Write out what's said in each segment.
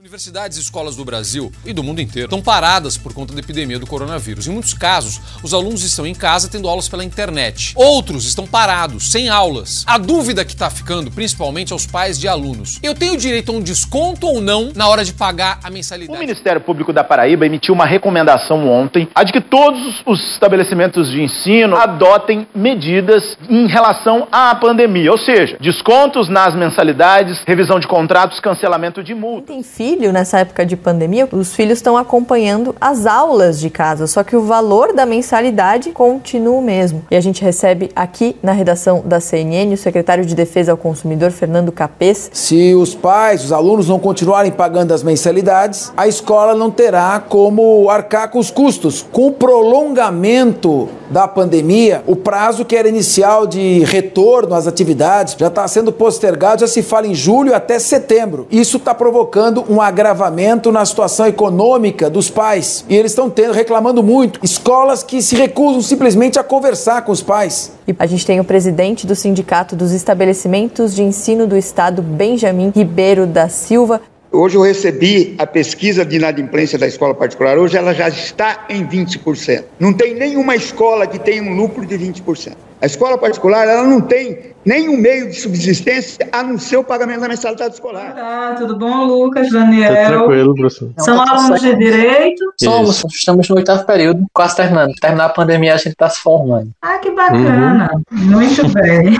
Universidades e escolas do Brasil e do mundo inteiro estão paradas por conta da epidemia do coronavírus. Em muitos casos, os alunos estão em casa tendo aulas pela internet. Outros estão parados, sem aulas. A dúvida que está ficando, principalmente aos pais de alunos: eu tenho direito a um desconto ou não na hora de pagar a mensalidade? O Ministério Público da Paraíba emitiu uma recomendação ontem a de que todos os estabelecimentos de ensino adotem medidas em relação à pandemia, ou seja, descontos nas mensalidades, revisão de contratos, cancelamento de multa. Filho nessa época de pandemia, os filhos estão acompanhando as aulas de casa, só que o valor da mensalidade continua o mesmo. E a gente recebe aqui na redação da CNN o secretário de Defesa ao Consumidor, Fernando Capês. Se os pais, os alunos não continuarem pagando as mensalidades, a escola não terá como arcar com os custos. Com o prolongamento da pandemia, o prazo que era inicial de retorno às atividades já está sendo postergado, já se fala em julho até setembro. Isso está provocando um agravamento na situação econômica dos pais. E eles estão tendo, reclamando muito. Escolas que se recusam simplesmente a conversar com os pais. E a gente tem o presidente do Sindicato dos Estabelecimentos de Ensino do Estado, Benjamin Ribeiro da Silva. Hoje eu recebi a pesquisa de inadimplência da escola particular. Hoje ela já está em 20%. Não tem nenhuma escola que tenha um lucro de 20%. A escola particular ela não tem nenhum meio de subsistência a não ser o pagamento da mensalidade escolar. Tá, tudo bom, Lucas, Daniel? Tá tranquilo, professor. São alunos de direito? Somos, estamos no oitavo período, quase terminando. Terminar a pandemia, a gente está se formando. Ah, que bacana. Uhum. Muito bem.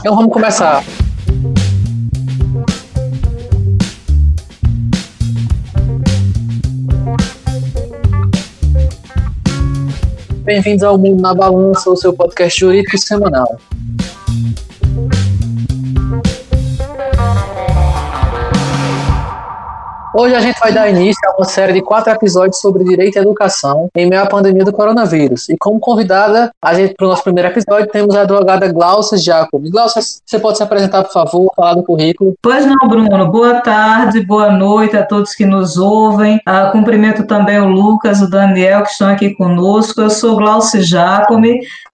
então vamos começar. Bem-vindos ao Mundo na Balança, o seu podcast jurídico semanal. Hoje a gente vai dar início a uma série de quatro episódios sobre direito à educação em meio à pandemia do coronavírus. E como convidada, para o nosso primeiro episódio temos a advogada Glaucia Jacob. Glaucia, você pode se apresentar, por favor, falar do currículo? Pois não, Bruno. Boa tarde, boa noite a todos que nos ouvem. Uh, cumprimento também o Lucas, o Daniel, que estão aqui conosco. Eu sou Glaucia Jacob,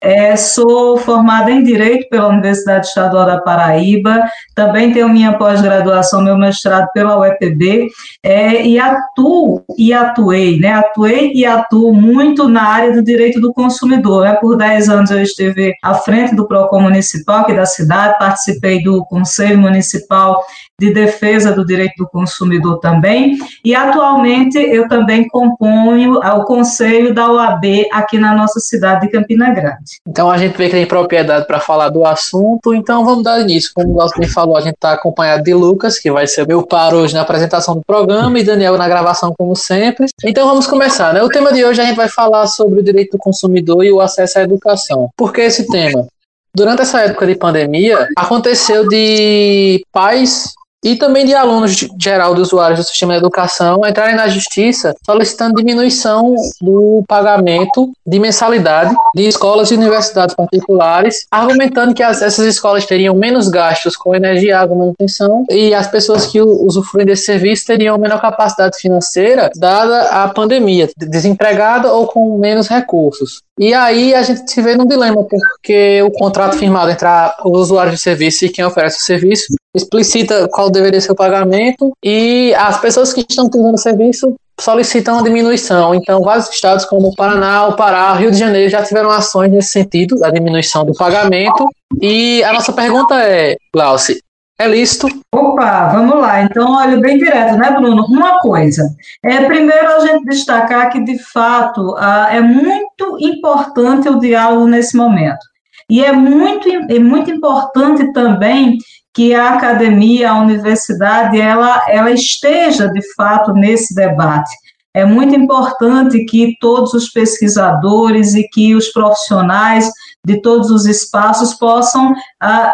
é, sou formada em Direito pela Universidade Estadual da Paraíba, também tenho minha pós-graduação, meu mestrado pela UEPB é, e atuo e atuei, né? Atuei e atuo muito na área do direito do consumidor. Né? Por 10 anos eu estive à frente do PROCON municipal aqui da cidade, participei do Conselho Municipal de Defesa do Direito do Consumidor também, e atualmente eu também componho o Conselho da OAB aqui na nossa cidade de Campina Grande. Então a gente vê que tem propriedade para falar do assunto, então vamos dar início. Como o Glaucio falou, a gente está acompanhado de Lucas, que vai ser meu par hoje na apresentação do programa, e Daniel na gravação, como sempre. Então vamos começar, né? O tema de hoje a gente vai falar sobre o direito do consumidor e o acesso à educação. Por que esse tema? Durante essa época de pandemia, aconteceu de pais e também de alunos geral de usuários do sistema de educação entrarem na justiça solicitando diminuição do pagamento de mensalidade de escolas e universidades particulares, argumentando que as, essas escolas teriam menos gastos com energia, água, manutenção e as pessoas que usufruem desse serviço teriam menor capacidade financeira dada a pandemia, desempregada ou com menos recursos. E aí a gente se vê num dilema, porque o contrato firmado entre a, o usuário de serviço e quem oferece o serviço explicita qual deveria ser o pagamento e as pessoas que estão utilizando o serviço solicitam a diminuição. Então, vários estados como Paraná, o Pará, Rio de Janeiro já tiveram ações nesse sentido, da diminuição do pagamento. E a nossa pergunta é, Glauci, é lícito? Opa, vamos lá. Então, olha, bem direto, né, Bruno? Uma coisa. É, primeiro, a gente destacar que, de fato, é muito importante o diálogo nesse momento. E é muito, é muito importante também que a academia, a universidade, ela, ela esteja de fato nesse debate. É muito importante que todos os pesquisadores e que os profissionais de todos os espaços possam uh,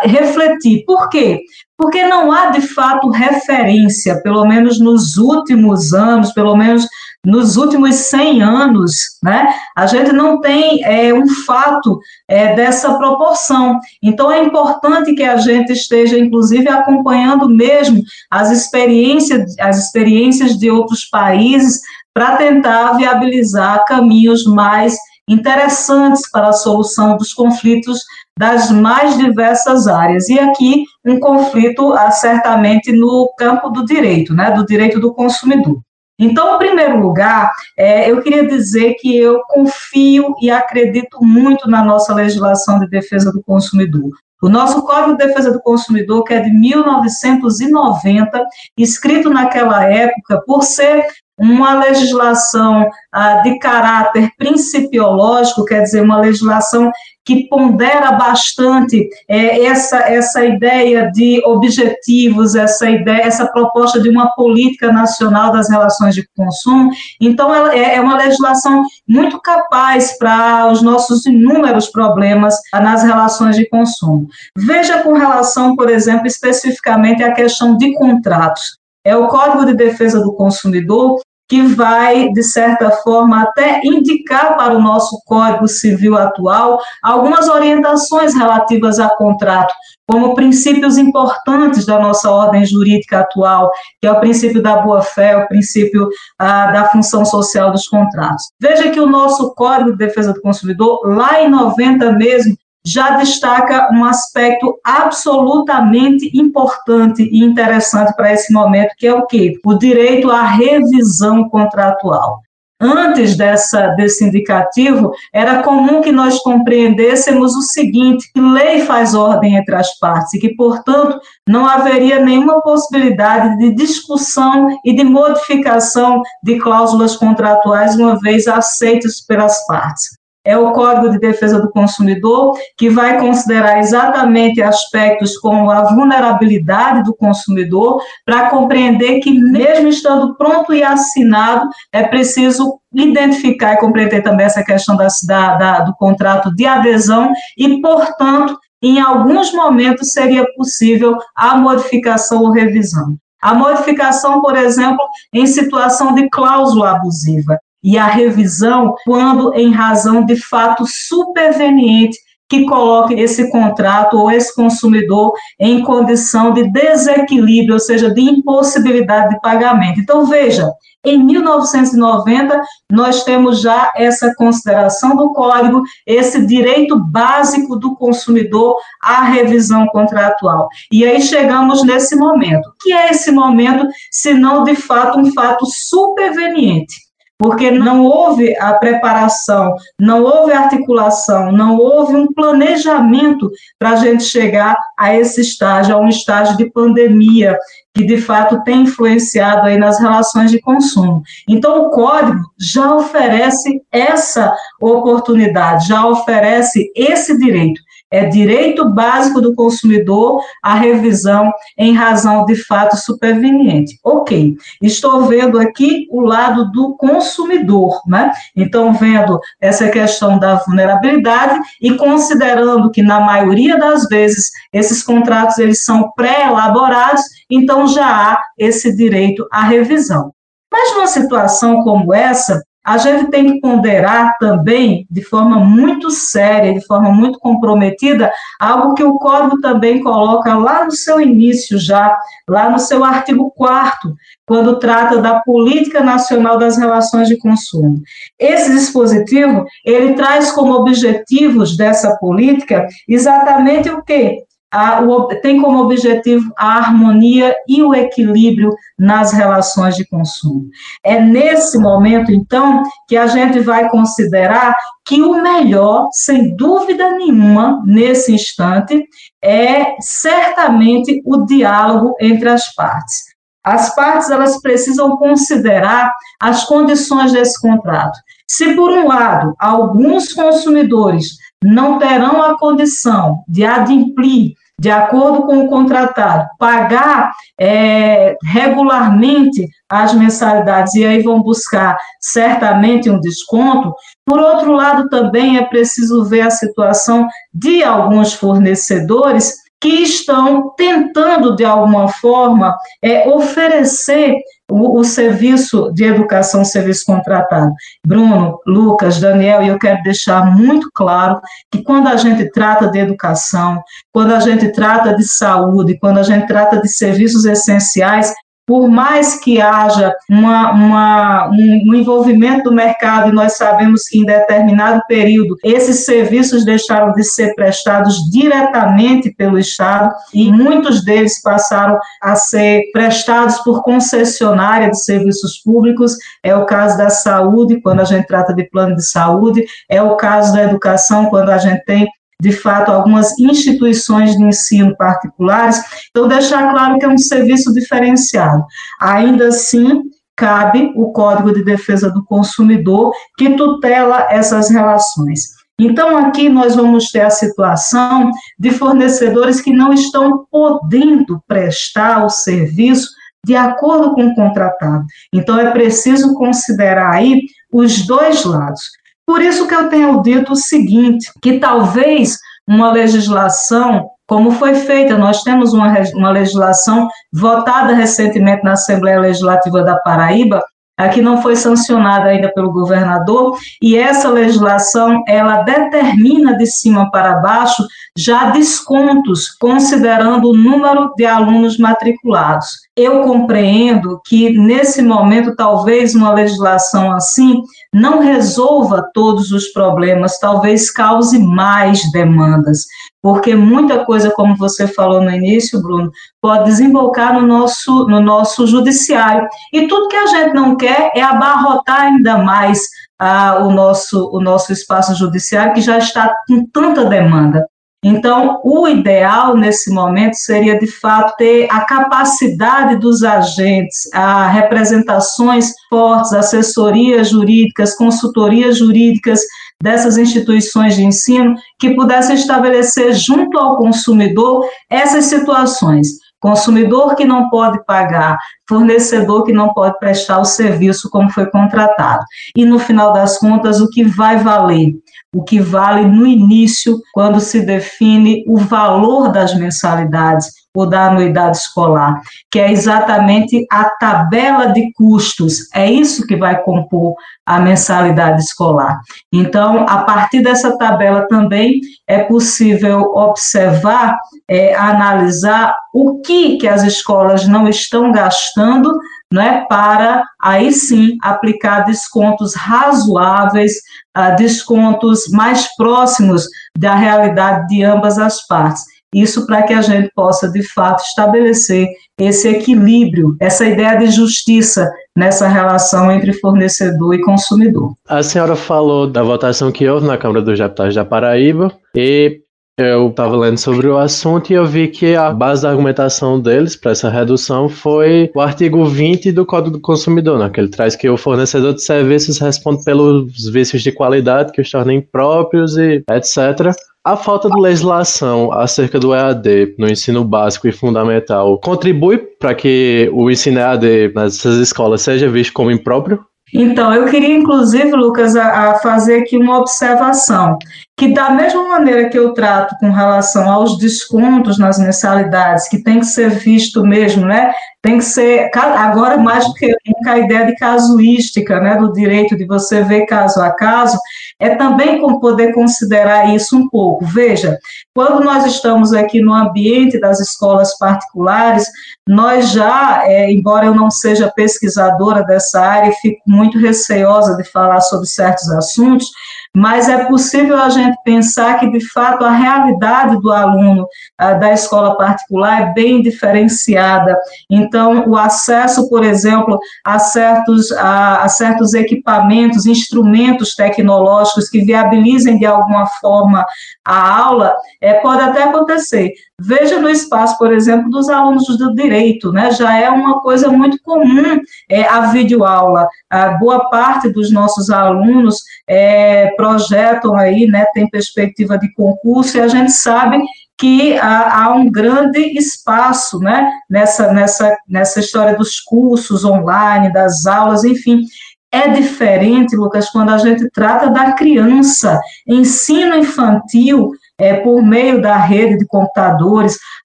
refletir. Por quê? Porque não há de fato referência, pelo menos nos últimos anos, pelo menos nos últimos 100 anos, né, a gente não tem é, um fato é, dessa proporção. Então, é importante que a gente esteja, inclusive, acompanhando mesmo as experiências, as experiências de outros países para tentar viabilizar caminhos mais interessantes para a solução dos conflitos das mais diversas áreas. E aqui um conflito ah, certamente no campo do direito, né, do direito do consumidor. Então, em primeiro lugar, é, eu queria dizer que eu confio e acredito muito na nossa legislação de defesa do consumidor. O nosso Código de Defesa do Consumidor, que é de 1990, escrito naquela época, por ser uma legislação ah, de caráter principiológico, quer dizer, uma legislação que pondera bastante é, essa, essa ideia de objetivos, essa ideia, essa proposta de uma política nacional das relações de consumo. Então, ela é, é uma legislação muito capaz para os nossos inúmeros problemas nas relações de consumo. Veja com relação, por exemplo, especificamente à questão de contratos. É o Código de Defesa do Consumidor que vai, de certa forma, até indicar para o nosso Código Civil atual algumas orientações relativas a contrato, como princípios importantes da nossa ordem jurídica atual, que é o princípio da boa-fé, o princípio ah, da função social dos contratos. Veja que o nosso Código de Defesa do Consumidor, lá em 90 mesmo, já destaca um aspecto absolutamente importante e interessante para esse momento, que é o quê? O direito à revisão contratual. Antes dessa, desse indicativo, era comum que nós compreendêssemos o seguinte: que lei faz ordem entre as partes e que, portanto, não haveria nenhuma possibilidade de discussão e de modificação de cláusulas contratuais, uma vez aceitas pelas partes é o Código de Defesa do Consumidor, que vai considerar exatamente aspectos como a vulnerabilidade do consumidor, para compreender que, mesmo estando pronto e assinado, é preciso identificar e compreender também essa questão da, da, do contrato de adesão e, portanto, em alguns momentos seria possível a modificação ou revisão. A modificação, por exemplo, em situação de cláusula abusiva e a revisão quando em razão de fato superveniente que coloque esse contrato ou esse consumidor em condição de desequilíbrio, ou seja, de impossibilidade de pagamento. Então, veja, em 1990, nós temos já essa consideração do código, esse direito básico do consumidor à revisão contratual. E aí chegamos nesse momento. O que é esse momento, se não de fato um fato superveniente? Porque não houve a preparação, não houve articulação, não houve um planejamento para a gente chegar a esse estágio, a um estágio de pandemia, que de fato tem influenciado aí nas relações de consumo. Então, o código já oferece essa oportunidade, já oferece esse direito. É direito básico do consumidor a revisão em razão de fato superveniente. Ok, estou vendo aqui o lado do consumidor, né? Então, vendo essa questão da vulnerabilidade e considerando que, na maioria das vezes, esses contratos eles são pré-elaborados, então já há esse direito à revisão. Mas numa situação como essa, a gente tem que ponderar também, de forma muito séria, de forma muito comprometida, algo que o Código também coloca lá no seu início, já, lá no seu artigo 4 quando trata da Política Nacional das Relações de Consumo. Esse dispositivo, ele traz como objetivos dessa política exatamente o quê? A, o, tem como objetivo a harmonia e o equilíbrio nas relações de consumo. É nesse momento, então, que a gente vai considerar que o melhor, sem dúvida nenhuma, nesse instante, é certamente o diálogo entre as partes. As partes elas precisam considerar as condições desse contrato. Se por um lado alguns consumidores não terão a condição de adimplir, de acordo com o contratado, pagar é, regularmente as mensalidades e aí vão buscar certamente um desconto. Por outro lado, também é preciso ver a situação de alguns fornecedores que estão tentando, de alguma forma, é, oferecer o, o, serviço de educação, serviço contratado. Bruno, Lucas, Daniel, eu quero deixar muito claro que quando a gente trata de educação, quando a gente trata de saúde, quando a gente trata de serviços essenciais, por mais que haja uma, uma, um, um envolvimento do mercado, e nós sabemos que em determinado período esses serviços deixaram de ser prestados diretamente pelo Estado e muitos deles passaram a ser prestados por concessionária de serviços públicos. É o caso da saúde, quando a gente trata de plano de saúde, é o caso da educação, quando a gente tem de fato, algumas instituições de ensino particulares. Então, deixar claro que é um serviço diferenciado. Ainda assim, cabe o Código de Defesa do Consumidor, que tutela essas relações. Então, aqui nós vamos ter a situação de fornecedores que não estão podendo prestar o serviço de acordo com o contratado. Então, é preciso considerar aí os dois lados. Por isso que eu tenho dito o seguinte, que talvez uma legislação, como foi feita, nós temos uma, uma legislação votada recentemente na Assembleia Legislativa da Paraíba, a que não foi sancionada ainda pelo governador, e essa legislação, ela determina de cima para baixo já descontos, considerando o número de alunos matriculados. Eu compreendo que, nesse momento, talvez uma legislação assim não resolva todos os problemas, talvez cause mais demandas, porque muita coisa, como você falou no início, Bruno, pode desembocar no nosso, no nosso judiciário. E tudo que a gente não quer é abarrotar ainda mais ah, o, nosso, o nosso espaço judiciário, que já está com tanta demanda. Então, o ideal nesse momento seria, de fato, ter a capacidade dos agentes, a representações fortes, assessorias jurídicas, consultorias jurídicas dessas instituições de ensino que pudessem estabelecer junto ao consumidor essas situações. Consumidor que não pode pagar, fornecedor que não pode prestar o serviço como foi contratado. E no final das contas, o que vai valer? O que vale no início, quando se define o valor das mensalidades ou da anuidade escolar, que é exatamente a tabela de custos. É isso que vai compor a mensalidade escolar. Então, a partir dessa tabela também é possível observar, é, analisar o que, que as escolas não estão gastando né, para aí sim aplicar descontos razoáveis, uh, descontos mais próximos da realidade de ambas as partes. Isso para que a gente possa, de fato, estabelecer esse equilíbrio, essa ideia de justiça nessa relação entre fornecedor e consumidor. A senhora falou da votação que houve na Câmara dos Deputados da Paraíba e eu estava lendo sobre o assunto e eu vi que a base da argumentação deles para essa redução foi o artigo 20 do Código do Consumidor, né, que ele traz que o fornecedor de serviços responde pelos vícios de qualidade que os tornem próprios e etc. A falta de legislação acerca do EAD no ensino básico e fundamental contribui para que o ensino EAD nessas escolas seja visto como impróprio? Então, eu queria, inclusive, Lucas, a, a, fazer aqui uma observação, que da mesma maneira que eu trato com relação aos descontos nas mensalidades, que tem que ser visto mesmo, né, tem que ser, agora mais do que nunca, a ideia de casuística, né, do direito de você ver caso a caso, é também com poder considerar isso um pouco. Veja, quando nós estamos aqui no ambiente das escolas particulares, nós já, é, embora eu não seja pesquisadora dessa área fico muito receosa de falar sobre certos assuntos, mas é possível a gente pensar que, de fato, a realidade do aluno uh, da escola particular é bem diferenciada. Então, o acesso, por exemplo, a certos, a, a certos equipamentos, instrumentos tecnológicos que viabilizem de alguma forma a aula, é, pode até acontecer. Veja no espaço, por exemplo, dos alunos do direito, né? Já é uma coisa muito comum é, a videoaula. A boa parte dos nossos alunos é, projetam aí, né? Tem perspectiva de concurso e a gente sabe que há, há, um grande espaço né, nessa, nessa, nessa história dos cursos online, das aulas, enfim. É diferente, Lucas, quando a gente trata da criança. Ensino infantil é, por meio da rede de computadores,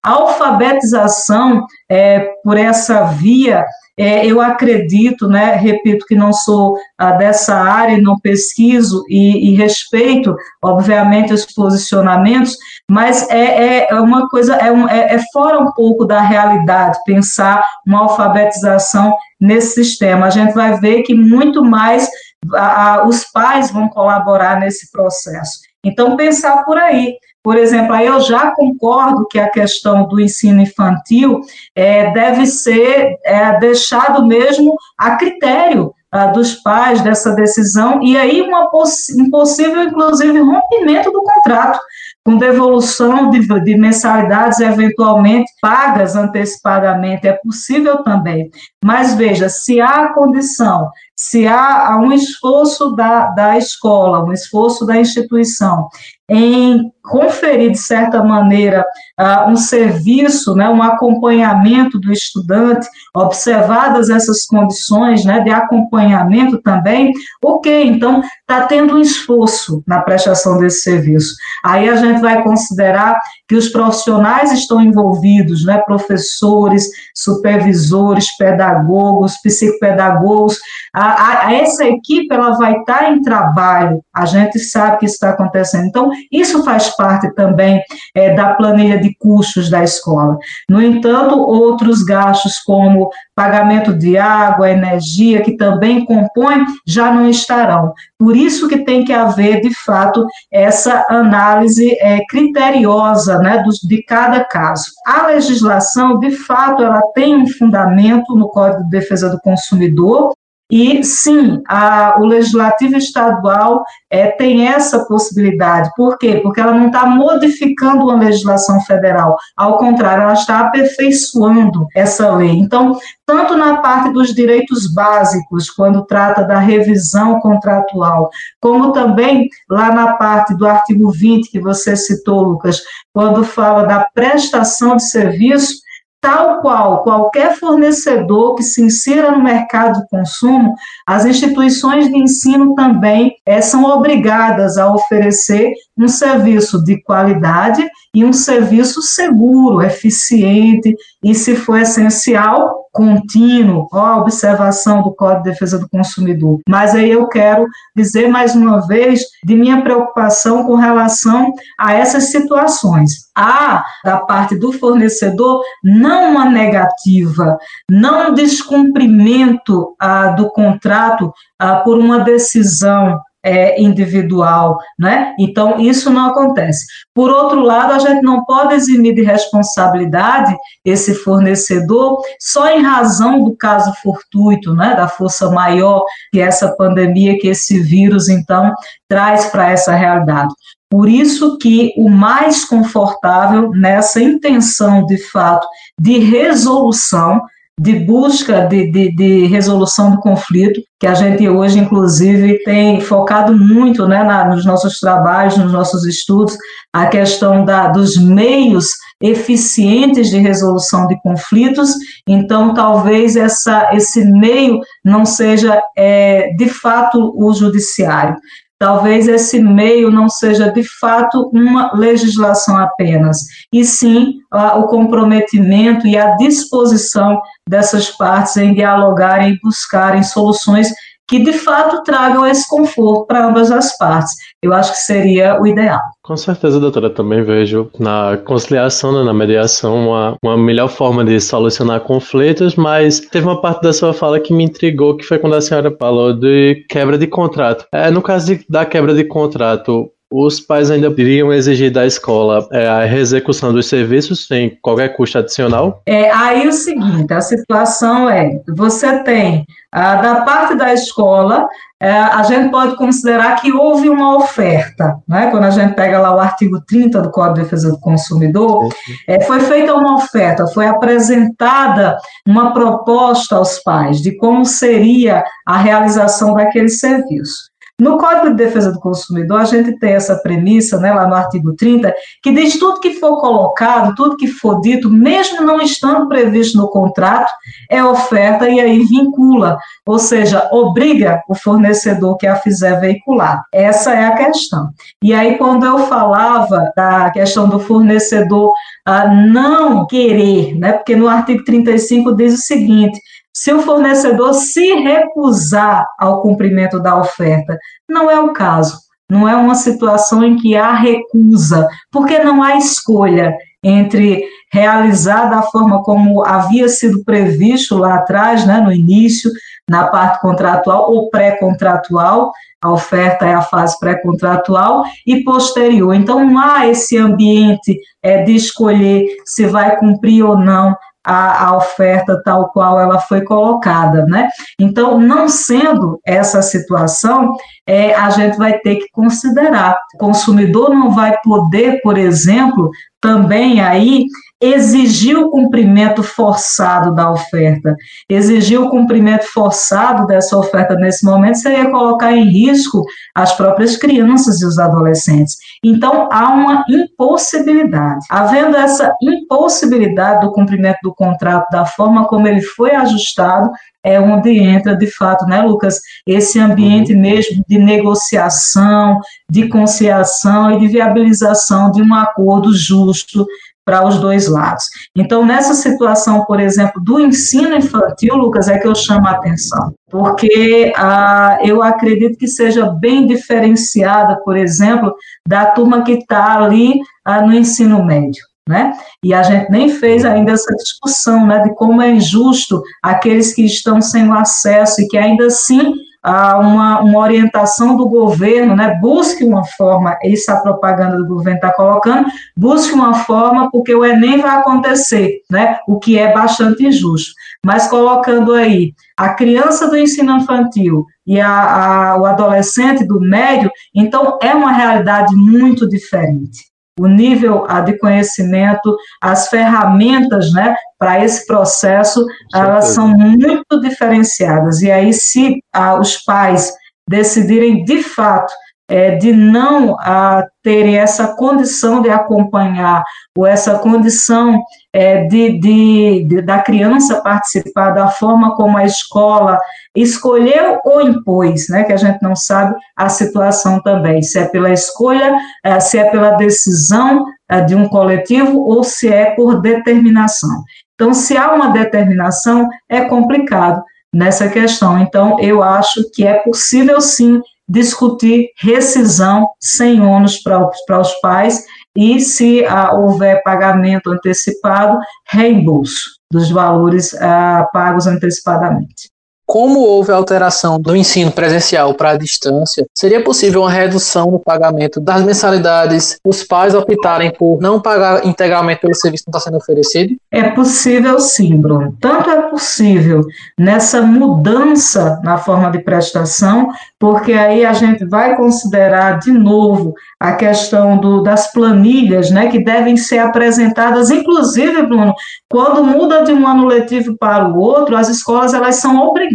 alfabetização é, por essa via é, eu acredito, né, repito que não sou ah, dessa área, não pesquiso e, e, respeito, obviamente, os posicionamentos, mas é, é uma coisa, é, um, é, é fora um pouco da realidade pensar uma alfabetização nesse sistema. A gente vai ver que muito mais a, a, os pais vão colaborar nesse processo. Então, pensar por aí. Por exemplo, aí eu já concordo que a questão do ensino infantil é, deve ser é, deixado mesmo a critério ah, dos pais dessa decisão, e aí uma um possível, inclusive, rompimento do contrato, com devolução de, de, mensalidades eventualmente pagas antecipadamente, é possível também. Mas veja, se há condição, se há um esforço da, da escola, um esforço da instituição em conferir, de certa maneira, uh, um serviço, né, um acompanhamento do estudante, observadas essas condições né, de acompanhamento também, ok, então está tendo um esforço na prestação desse serviço. Aí a gente vai considerar que os profissionais estão envolvidos, né, professores, supervisores, pedagogos, psicopedagogos, a, a, essa equipe ela vai estar tá em trabalho, a gente sabe que isso está acontecendo. Então, isso faz parte também é, da planilha de custos da escola. No entanto, outros gastos, como pagamento de água, energia, que também compõem, já não estarão. Por isso que tem que haver, de fato, essa análise é, criteriosa né, de cada caso. A legislação, de fato, ela tem um fundamento no Código de Defesa do Consumidor, e sim, a, o legislativo estadual é, tem essa possibilidade. Por quê? Porque ela não está modificando uma legislação federal. Ao contrário, ela está aperfeiçoando essa lei. Então, tanto na parte dos direitos básicos, quando trata da revisão contratual, como também lá na parte do artigo 20 que você citou, Lucas, quando fala da prestação de serviço, tal qual qualquer fornecedor que se insira no mercado de consumo, as instituições de ensino também é, são obrigadas a oferecer um serviço de qualidade e um serviço seguro, eficiente e, se for essencial, contínuo, ó, a observação do Código de Defesa do Consumidor. Mas aí eu quero dizer mais uma vez de minha preocupação com relação a essas situações. Há, da parte do fornecedor, não uma negativa, não um descumprimento ah, do contrato ah, por uma decisão é, individual, né? Então, isso não acontece. Por outro lado, a gente não pode eximir de responsabilidade esse fornecedor só em razão do caso fortuito, né? Da força maior que essa pandemia, que esse vírus, então, traz para essa realidade. Por isso que o mais confortável nessa intenção, de fato, de resolução, de busca de, de, de, resolução do conflito, que a gente hoje, inclusive, tem focado muito né, na, nos nossos trabalhos, nos nossos estudos, a questão da, dos meios eficientes de resolução de conflitos. Então, talvez essa, esse meio não seja, é, de fato, o judiciário. Talvez esse meio não seja de fato uma legislação apenas, e sim o comprometimento e a disposição dessas partes em dialogarem e buscarem soluções que de fato tragam esse conforto para ambas as partes. Eu acho que seria o ideal. Com certeza, doutora, também vejo na conciliação, né, na mediação, uma, uma melhor forma de solucionar conflitos, mas teve uma parte da sua fala que me intrigou, que foi quando a senhora falou de quebra de contrato. É, no caso de, da quebra de contrato, os pais ainda iriam exigir da escola é, a execução dos serviços sem qualquer custo adicional? É, aí o seguinte, a situação é, você tem, a, da parte da escola, é, a gente pode considerar que houve uma oferta, né? quando a gente pega lá o artigo 30 do Código de Defesa do Consumidor, é, foi feita uma oferta, foi apresentada uma proposta aos pais de como seria a realização daquele serviço. No Código de Defesa do Consumidor, a gente tem essa premissa, né, lá no artigo 30, que diz tudo que for colocado, tudo que for dito, mesmo não estando previsto no contrato, é oferta e aí vincula, ou seja, obriga o fornecedor que a fizer veicular. Essa é a questão. E aí, quando eu falava da questão do fornecedor ah, não querer, né, porque no artigo 35 diz o seguinte: se o fornecedor se recusar ao cumprimento da oferta. Não é o caso. Não é uma situação em que há recusa, porque não há escolha entre realizar da forma como havia sido previsto lá atrás, né, no início, na parte contratual ou pré-contratual, a oferta é a fase pré-contratual e posterior. Então, não há esse ambiente é, de escolher se vai cumprir ou não a, a, oferta tal qual ela foi colocada, né? Então, não sendo essa situação, é, a gente vai ter que considerar. O consumidor não vai poder, por exemplo, também aí exigir o cumprimento forçado da oferta. Exigir o cumprimento forçado dessa oferta nesse momento seria colocar em risco as próprias crianças e os adolescentes. Então, há uma impossibilidade. Havendo essa impossibilidade do cumprimento do contrato da forma como ele foi ajustado, é onde entra, de fato, né, Lucas, esse ambiente mesmo de negociação, de conciliação e de viabilização de um acordo justo para os dois lados. Então, nessa situação, por exemplo, do ensino infantil, Lucas, é que eu chamo a atenção, porque ah, eu acredito que seja bem diferenciada, por exemplo, da turma que está ali ah, no ensino médio. Né? E a gente nem fez ainda essa discussão né, de como é injusto aqueles que estão sem acesso e que ainda assim uma, uma orientação do governo, né? busque uma forma, isso a propaganda do governo está colocando, busque uma forma, porque o Enem vai acontecer, né? o que é bastante injusto. Mas colocando aí a criança do ensino infantil e a, a, o adolescente do médio, então é uma realidade muito diferente o nível de conhecimento, as ferramentas né, para esse processo, elas são muito diferenciadas. E aí, se ah, os pais decidirem de fato é, de não ah, terem essa condição de acompanhar, ou essa condição é, de, de, de, da criança participar da forma como a escola escolheu ou impôs, né, que a gente não sabe a situação também, se é pela escolha, é, se é pela decisão é, de um coletivo ou se é por determinação. Então, se há uma determinação, é complicado nessa questão. Então, eu acho que é possível sim discutir rescisão sem ônus para os pais e, se ah, houver pagamento antecipado, reembolso dos valores ah, pagos antecipadamente. Como houve alteração do ensino presencial para a distância, seria possível uma redução no pagamento das mensalidades, os pais optarem por não pagar integralmente pelo serviço que está sendo oferecido? É possível sim, Bruno. Tanto é possível nessa mudança na forma de prestação, porque aí a gente vai considerar de novo a questão do, das planilhas, né, que devem ser apresentadas, inclusive, Bruno, quando muda de um ano letivo para o outro, as escolas elas são obrigadas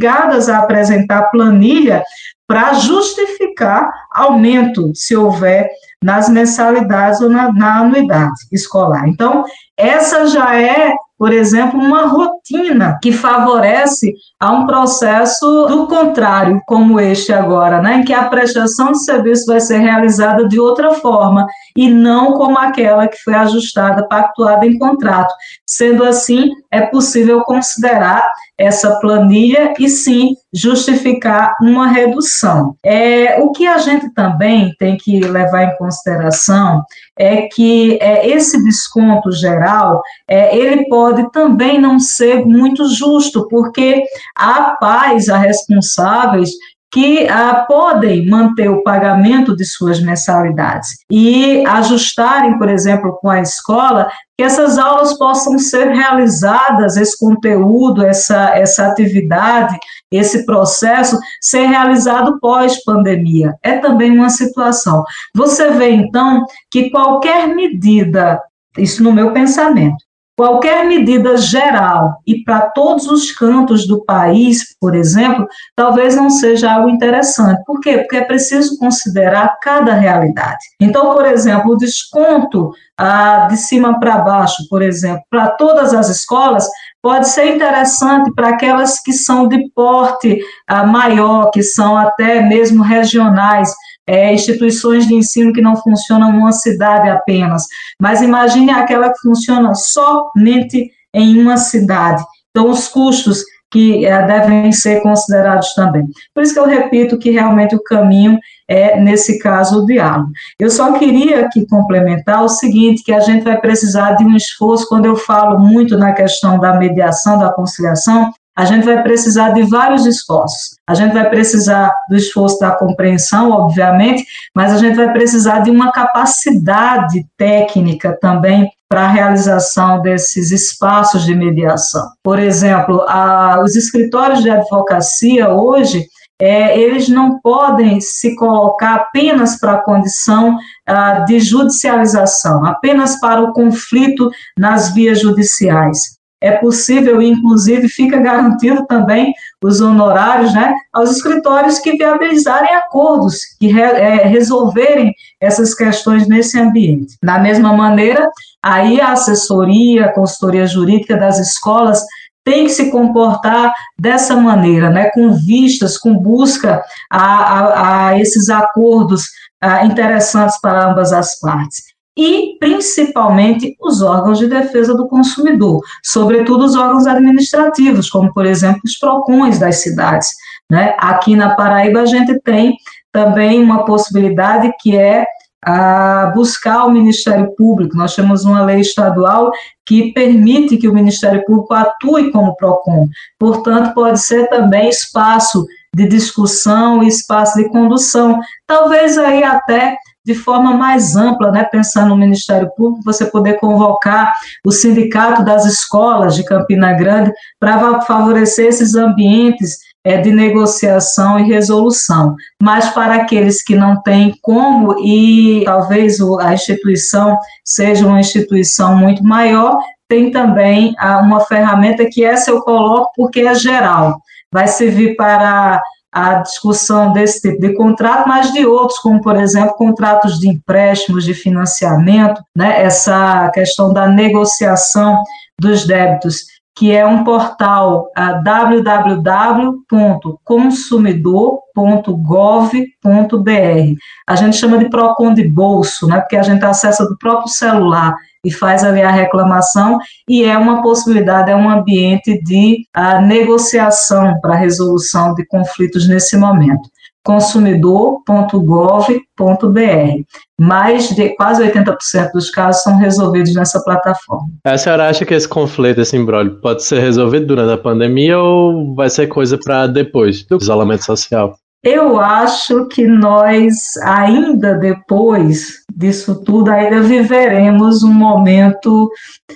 a apresentar planilha para justificar aumento, se houver, nas mensalidades ou na, na anuidade escolar. Então, essa já é por exemplo, uma rotina que favorece a um processo do contrário, como este agora, né, em que a prestação de serviço vai ser realizada de outra forma e não como aquela que foi ajustada, pactuada em contrato. Sendo assim, é possível considerar essa planilha e sim justificar uma redução. É, o que a gente também tem que levar em consideração é que é, esse desconto geral é, ele pode também não ser muito justo, porque há pais, há responsáveis que ah, podem manter o pagamento de suas mensalidades e ajustarem, por exemplo, com a escola, que essas aulas possam ser realizadas, esse conteúdo, essa, essa atividade, esse processo, ser realizado pós-pandemia. É também uma situação. Você vê, então, que qualquer medida, isso no meu pensamento, Qualquer medida geral e para todos os cantos do país, por exemplo, talvez não seja algo interessante. Por quê? Porque é preciso considerar cada realidade. Então, por exemplo, o desconto ah, de cima para baixo, por exemplo, para todas as escolas, pode ser interessante para aquelas que são de porte ah, maior, que são até mesmo regionais, é, instituições de ensino que não funcionam numa cidade apenas, mas imagine aquela que funciona somente em uma cidade. Então, os custos que é, devem ser considerados também. Por isso que eu repito que realmente o caminho é, nesse caso, o diálogo. Eu só queria aqui complementar o seguinte, que a gente vai precisar de um esforço, quando eu falo muito na questão da mediação, da conciliação, a gente vai precisar de vários esforços. A gente vai precisar do esforço da compreensão, obviamente, mas a gente vai precisar de uma capacidade técnica também para a realização desses espaços de mediação. Por exemplo, a, os escritórios de advocacia hoje, é, eles não podem se colocar apenas para a condição ah, de judicialização, apenas para o conflito nas vias judiciais é possível, inclusive fica garantido também os honorários né, aos escritórios que viabilizarem acordos, que re, é, resolverem essas questões nesse ambiente. Da mesma maneira, aí a assessoria, a consultoria jurídica das escolas tem que se comportar dessa maneira, né, com vistas, com busca a, a, a esses acordos a, interessantes para ambas as partes e principalmente os órgãos de defesa do consumidor, sobretudo os órgãos administrativos, como por exemplo os PROCONs das cidades. Né? Aqui na Paraíba a gente tem também uma possibilidade que é a buscar o Ministério Público. Nós temos uma lei estadual que permite que o Ministério Público atue como PROCON. Portanto, pode ser também espaço de discussão e espaço de condução. Talvez aí até de forma mais ampla, né, pensando no Ministério Público, você poder convocar o sindicato das escolas de Campina Grande para favorecer esses ambientes é, de negociação e resolução. Mas para aqueles que não têm como e talvez a instituição seja uma instituição muito maior, tem também ah, uma ferramenta que essa eu coloco porque é geral. Vai servir para a discussão desse tipo de contrato, mas de outros, como, por exemplo, contratos de empréstimos, de financiamento, né, essa questão da negociação dos débitos, que é um portal uh, www.consumidor.gov.br. A gente chama de PROCON de bolso, né, porque a gente acessa do próprio celular e faz ali a reclamação, e é uma possibilidade, é um ambiente de uh, negociação para resolução de conflitos nesse momento consumidor.gov.br. Mais de quase 80% dos casos são resolvidos nessa plataforma. A senhora acha que esse conflito, esse embrólio, pode ser resolvido durante a pandemia ou vai ser coisa para depois do isolamento social? Eu acho que nós, ainda depois disso tudo, ainda viveremos um momento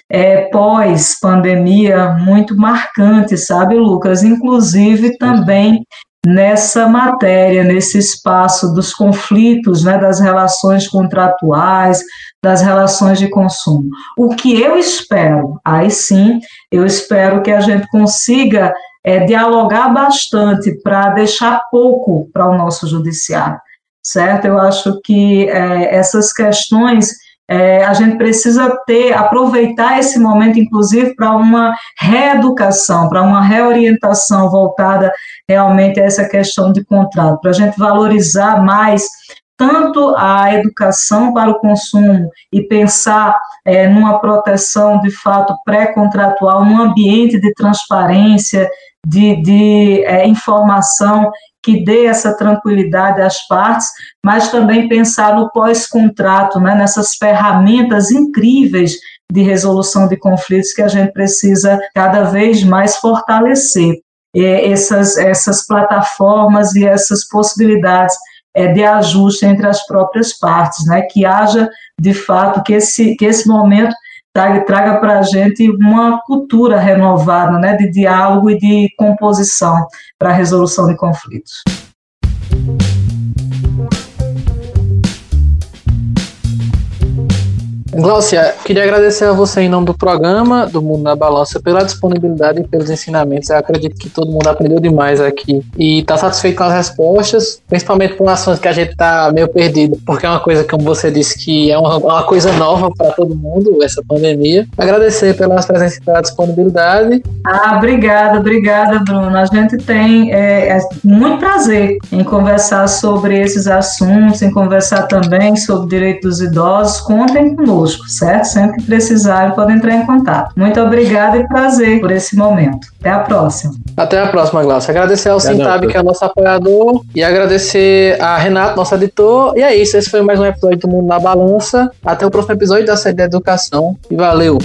é, pós-pandemia muito marcante, sabe, Lucas? Inclusive também nessa matéria, nesse espaço dos conflitos, né, das relações contratuais, das relações de consumo. O que eu espero, aí sim, eu espero que a gente consiga é, dialogar bastante para deixar pouco para o nosso judiciário, certo? Eu acho que é, essas questões é, a gente precisa ter, aproveitar esse momento, inclusive, para uma reeducação, para uma reorientação voltada realmente a essa questão de contrato, para a gente valorizar mais tanto a educação para o consumo e pensar é, numa proteção de fato pré-contratual, num ambiente de transparência, de, de é, informação que dê essa tranquilidade às partes, mas também pensar no pós-contrato, né, nessas ferramentas incríveis de resolução de conflitos que a gente precisa cada vez mais fortalecer. É, essas, essas plataformas e essas possibilidades de ajuste entre as próprias partes, né, que haja, de fato, que esse, que esse momento traga, traga para a gente uma cultura renovada né, de diálogo e de composição para a resolução de conflitos. Glaucia, queria agradecer a você em nome do programa do Mundo na Balança pela disponibilidade e pelos ensinamentos. Eu acredito que todo mundo aprendeu demais aqui e está satisfeito com as respostas, principalmente com ações que a gente está meio perdido, porque é uma coisa, como você disse, que é uma, uma coisa nova para todo mundo, essa pandemia. Agradecer pela presença e pela disponibilidade. Ah, obrigada, obrigada, Bruno. A gente tem é, é muito prazer em conversar sobre esses assuntos, em conversar também sobre direitos dos idosos. Contem conosco, certo? Sempre que precisarem, podem entrar em contato. Muito obrigada e prazer por esse momento. Até a próxima. Até a próxima, Glaucia. Agradecer ao Sintab, que é nosso apoiador, e agradecer a Renato, nosso editor. E é isso, esse foi mais um episódio do Mundo na Balança. Até o próximo episódio da série de educação. E valeu!